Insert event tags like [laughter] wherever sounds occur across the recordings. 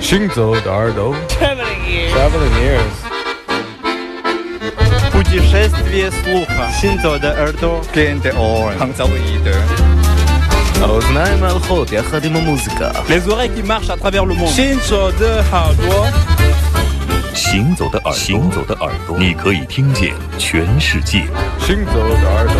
行走的耳朵 Traveling ears. Traveling ears Путешествие слуха. Синзо de耳朵. Gen de oren. Hangzauide. האוזניים הלכות יחד עם המוזיקה Les oreilles qui marchent à travers le monde. 行走的耳朵，行走的耳朵，行走的耳朵，你可以听见全世界。 行走的耳朵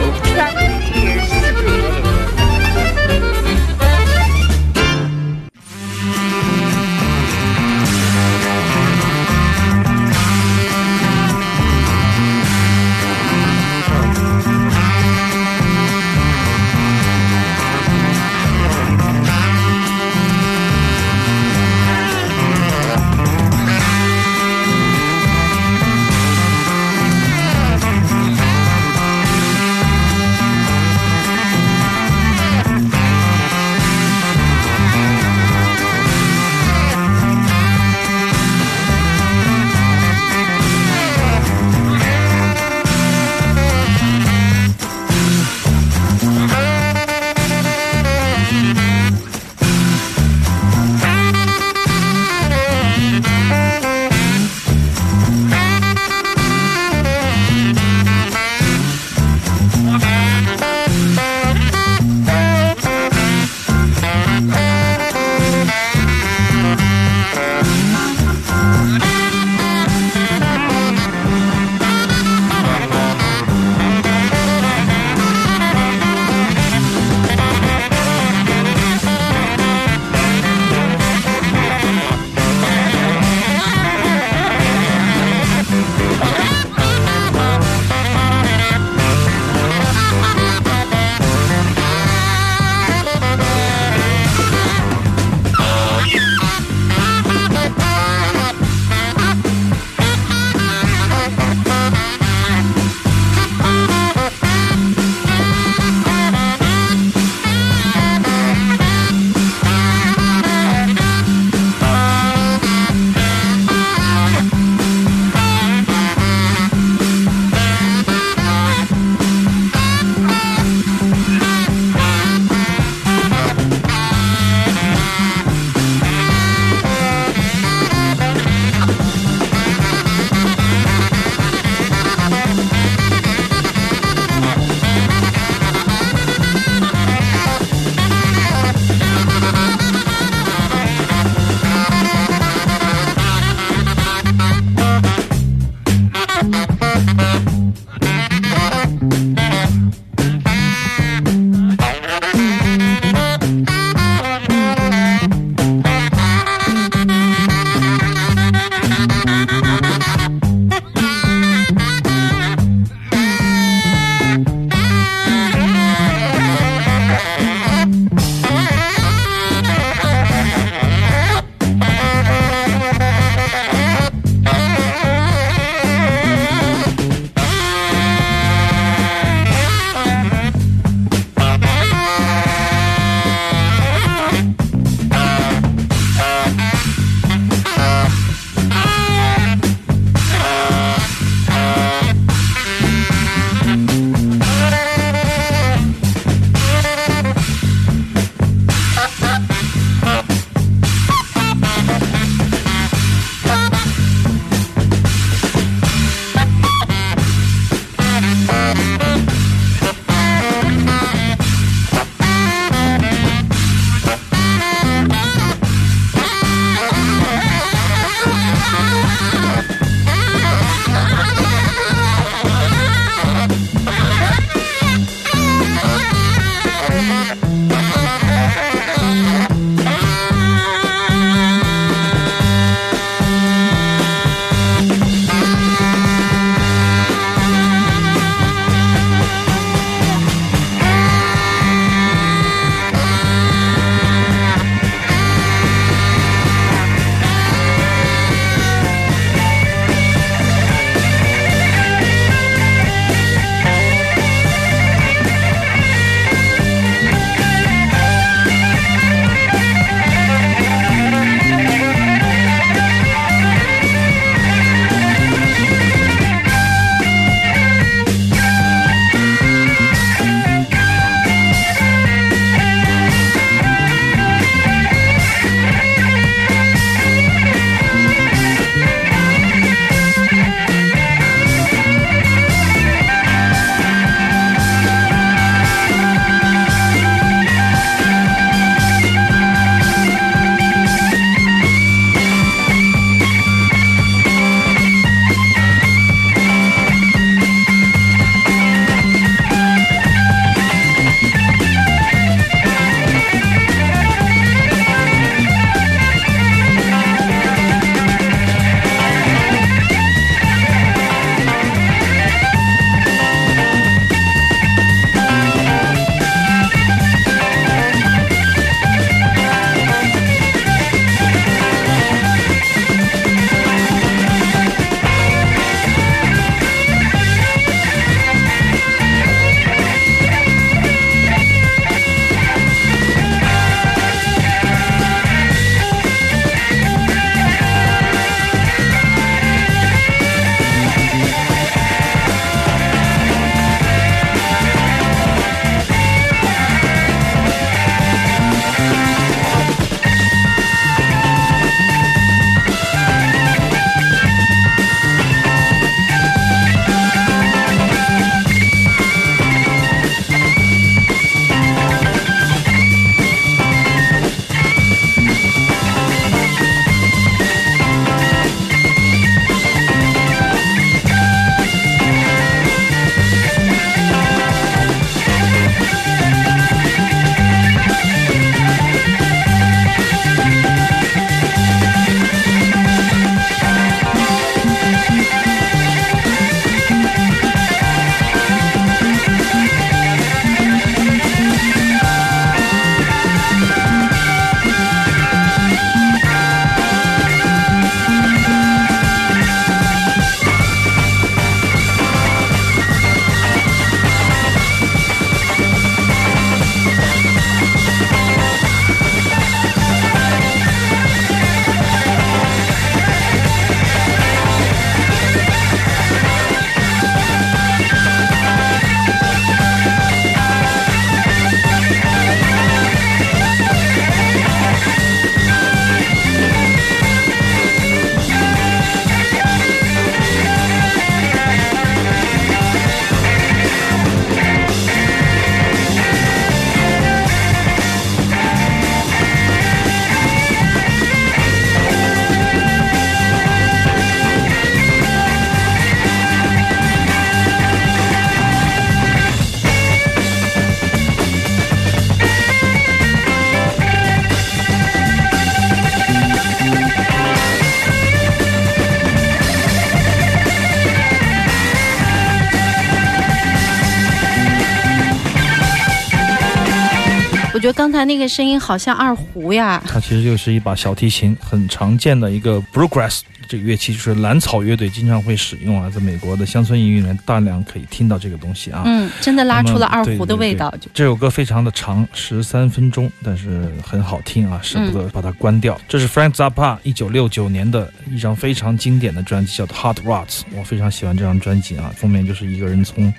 我觉得刚才那个声音好像二胡呀。它其实就是一把小提琴，很常见的一个 bluegrass 这个乐器，就是蓝草乐队经常会使用啊，在美国的乡村音乐里面大量可以听到这个东西啊。嗯，真的拉出了二胡的味道。就这首歌非常的长，十三分钟，但是很好听啊，舍不得把它关掉。这是 Frank Zappa 一九六九年的一张非常经典的专辑，叫做《Hot Rods》，我非常喜欢这张专辑啊，封面就是一个人从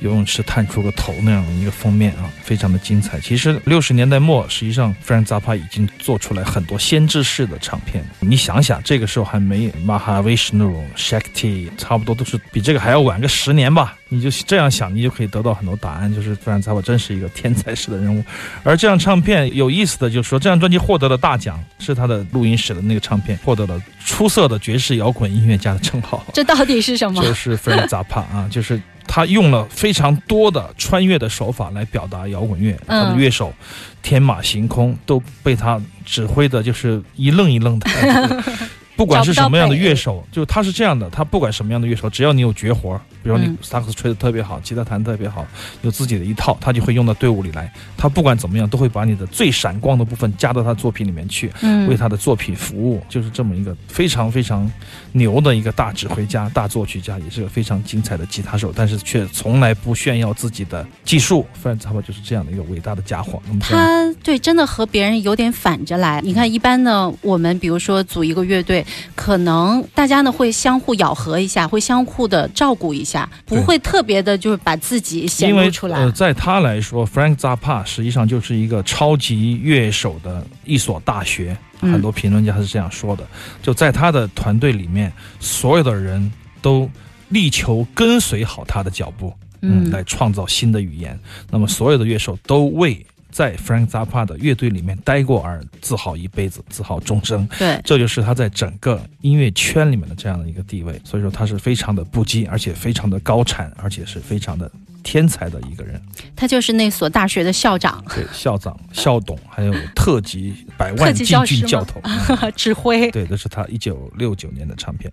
游泳池探出个头那样的一个封面啊，非常的精彩。其实六十年代末，实际上 Frank Zappa 已经做出来很多先知式的唱片。你想想，这个时候还没 Mahavishnu、Shakti，差不多都是比这个还要晚个十年吧。你就这样想，你就可以得到很多答案。就是 Frank Zappa 真是一个天才式的人物。而这张唱片有意思的就是说，这张专辑获得了大奖，是他的录音室的那个唱片获得了出色的爵士摇滚音乐家的称号。这到底是什么？就是 Frank Zappa 啊，就是他用了非常多的穿越的手法来表达摇滚乐，嗯他的乐手天马行空，都被他指挥的，就是一愣一愣的。[laughs] 不管是什么样的乐手，就他是这样的，他不管什么样的乐手，只要你有绝活，比如你嗯萨克斯吹得特别好，吉他弹得特别好，有自己的一套，他就会用到队伍里来。他不管怎么样，都会把你的最闪光的部分加到他作品里面去。为嗯，他的作品服务，就是这么一个非常非常牛的一个大指挥家、大作曲家，也是个非常精彩的吉他手，但是却从来不炫耀自己的技术。范扎巴就是这样的一个伟大的家伙。他对真的和别人有点反着来。你看，一般呢，我们比如说组一个乐队，可能大家呢会相互咬合一下，会相互的照顾一下，不会特别的就是把自己显因为露出来。呃，在他来说，Frank Zappa 实际上就是一个超级乐手的一所大学。嗯很多评论家是这样说的，就在他的团队里面，所有的人都力求跟随好他的脚步，嗯，来创造新的语言。那么所有的乐手都为在 Frank Zappa 的乐队里面待过而自豪一辈子，自豪终生。对，这就是他在整个音乐圈里面的这样的一个地位。所以说他是非常的不羁，而且非常的高产，而且是非常的天才的一个人。他就是那所大学的校长、对，校长、校董，还有特级百万禁级教师吗军教头。嗯 [laughs] 指挥。对，这是他一九六九年的唱片。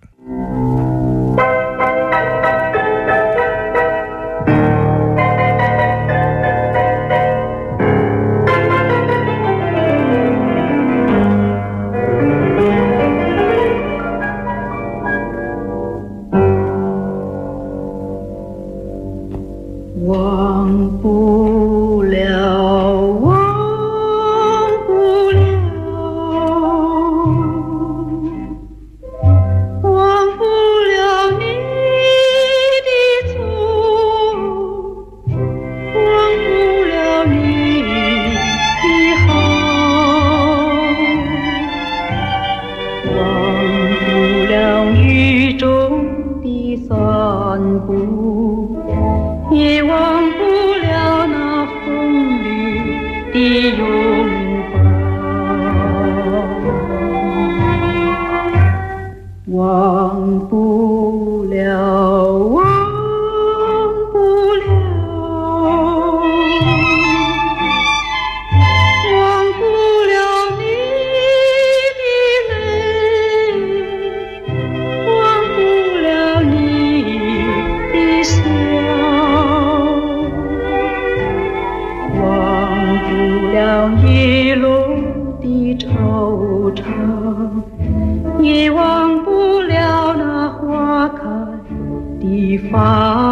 花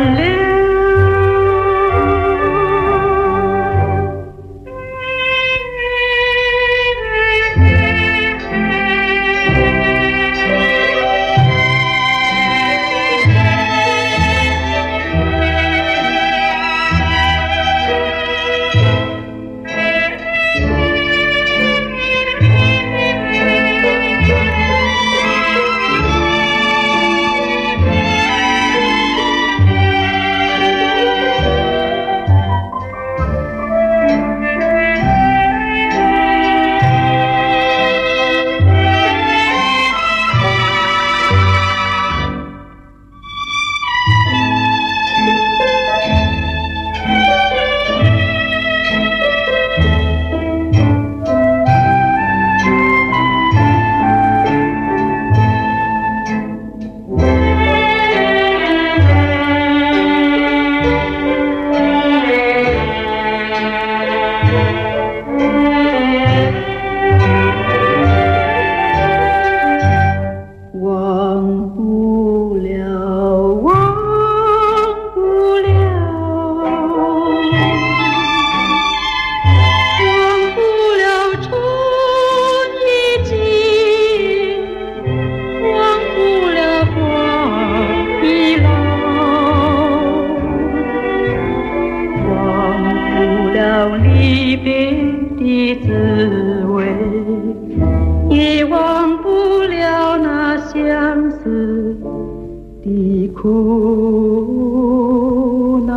one 的苦恼。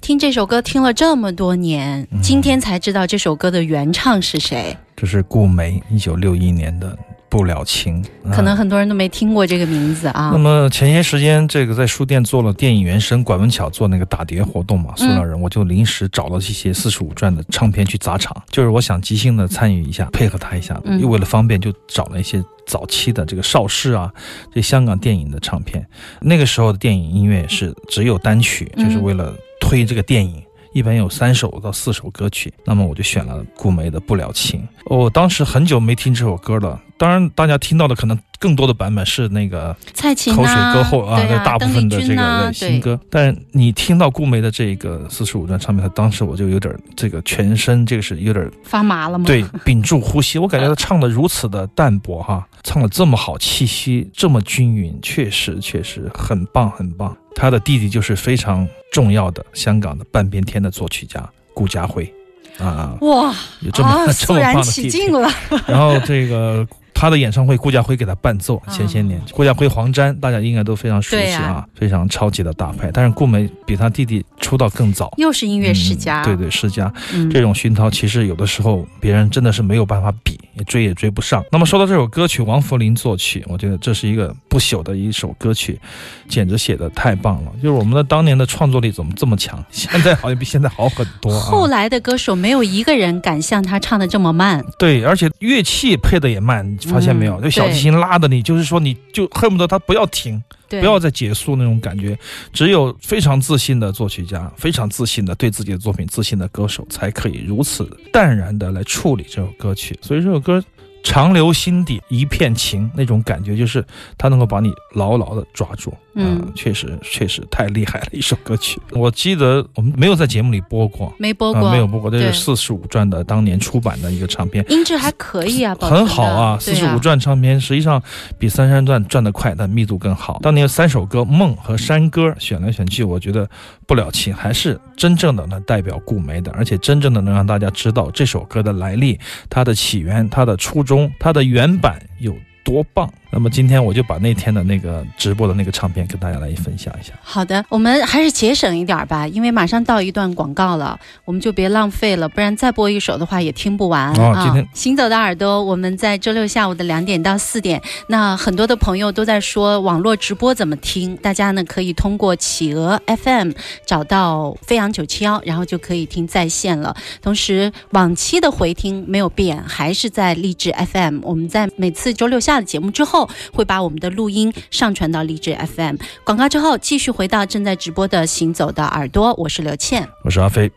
听这首歌听了这么多年，今天才知道这首歌的原唱是谁。这是顾梅一九六一年的《不了情》啊，可能很多人都没听过这个名字啊那。么前些时间，这个在书店做了电影原声，管文巧做那个打碟活动嘛，塑料人，我就临时找了这些四十五转的唱片去砸场，就是我想即兴的参与一下，配合他一下，嗯又为了方便，就找了一些早期的这个邵氏啊，这香港电影的唱片。那个时候的电影音乐是只有单曲，嗯就是为了推这个电影。一般有三首到四首歌曲，那么我就选了顾梅的《不了情》。我当时很久没听这首歌了，当然大家听到的可能更多的版本是那个蔡琴口水啊，歌后啊，对啊，大部分的这个新歌。但是你听到顾梅的这个四十五段唱片，当时我就有点这个全身这个是有点发麻了吗？对屏住呼吸，我感觉她唱的如此的淡薄哈，唱的这么好，气息这么均匀，确实确实很棒很棒。他的弟弟就是非常重要的香港的半边天的作曲家顾嘉辉啊，哇有这么、啊，[laughs] 这肃么棒的弟弟。[laughs] 然后这个他的演唱会，顾家辉给他伴奏。嗯前些年，顾家辉、黄沾，大家应该都非常熟悉啊非常超级的大牌。但是顾梅比他弟弟出道更早，又是音乐世家，嗯对对世家。嗯，这种熏陶，其实有的时候别人真的是没有办法比，也追也追不上。那么说到这首歌曲，王福林作曲，我觉得这是一个不朽的一首歌曲，简直写的太棒了。就是我们的当年的创作力怎么这么强？[laughs] 现在好像比现在好很多啊。后来的歌手没有一个人敢像他唱的这么慢，对，而且乐器配的也慢，你发现没有？嗯就小提琴拉的你，就是说你就恨不得它不要停，不要再结束那种感觉。只有非常自信的作曲家，非常自信的对自己的作品自信的歌手，才可以如此淡然的来处理这首歌曲。所以这首歌。长留心底一片情，那种感觉就是他能够把你牢牢的抓住。嗯呃确实确实太厉害了一首歌曲。我记得我们没有在节目里播过，啊、没播过，没有播过，这是四十五转的当年出版的一个唱片。音质还可以啊，很好啊，四十五转唱片实际上比三山转转得快，但密度更好。当年有三首歌《梦》和《山歌》选来选去，我觉得不了情还是真正的能代表顾梅的，而且真正的能让大家知道这首歌的来历、它的起源、它的初中、它的原版有多棒。那么今天我就把那天的那个直播的那个唱片跟大家来分享一下。好的，我们还是节省一点吧，因为马上到一段广告了，我们就别浪费了，不然再播一首的话也听不完、啊。哦今天行走的耳朵，我们在周六下午的两点到四点，那很多的朋友都在说网络直播怎么听，大家呢可以通过企鹅 FM 找到飞扬九七幺，然后就可以听在线了。同时，往期的回听没有变，还是在励志 FM。我们在每次周六下的节目之后。会把我们的录音上传到励志 FM。广告之后继续回到正在直播的《行走的耳朵》，我是刘倩。我是阿飞。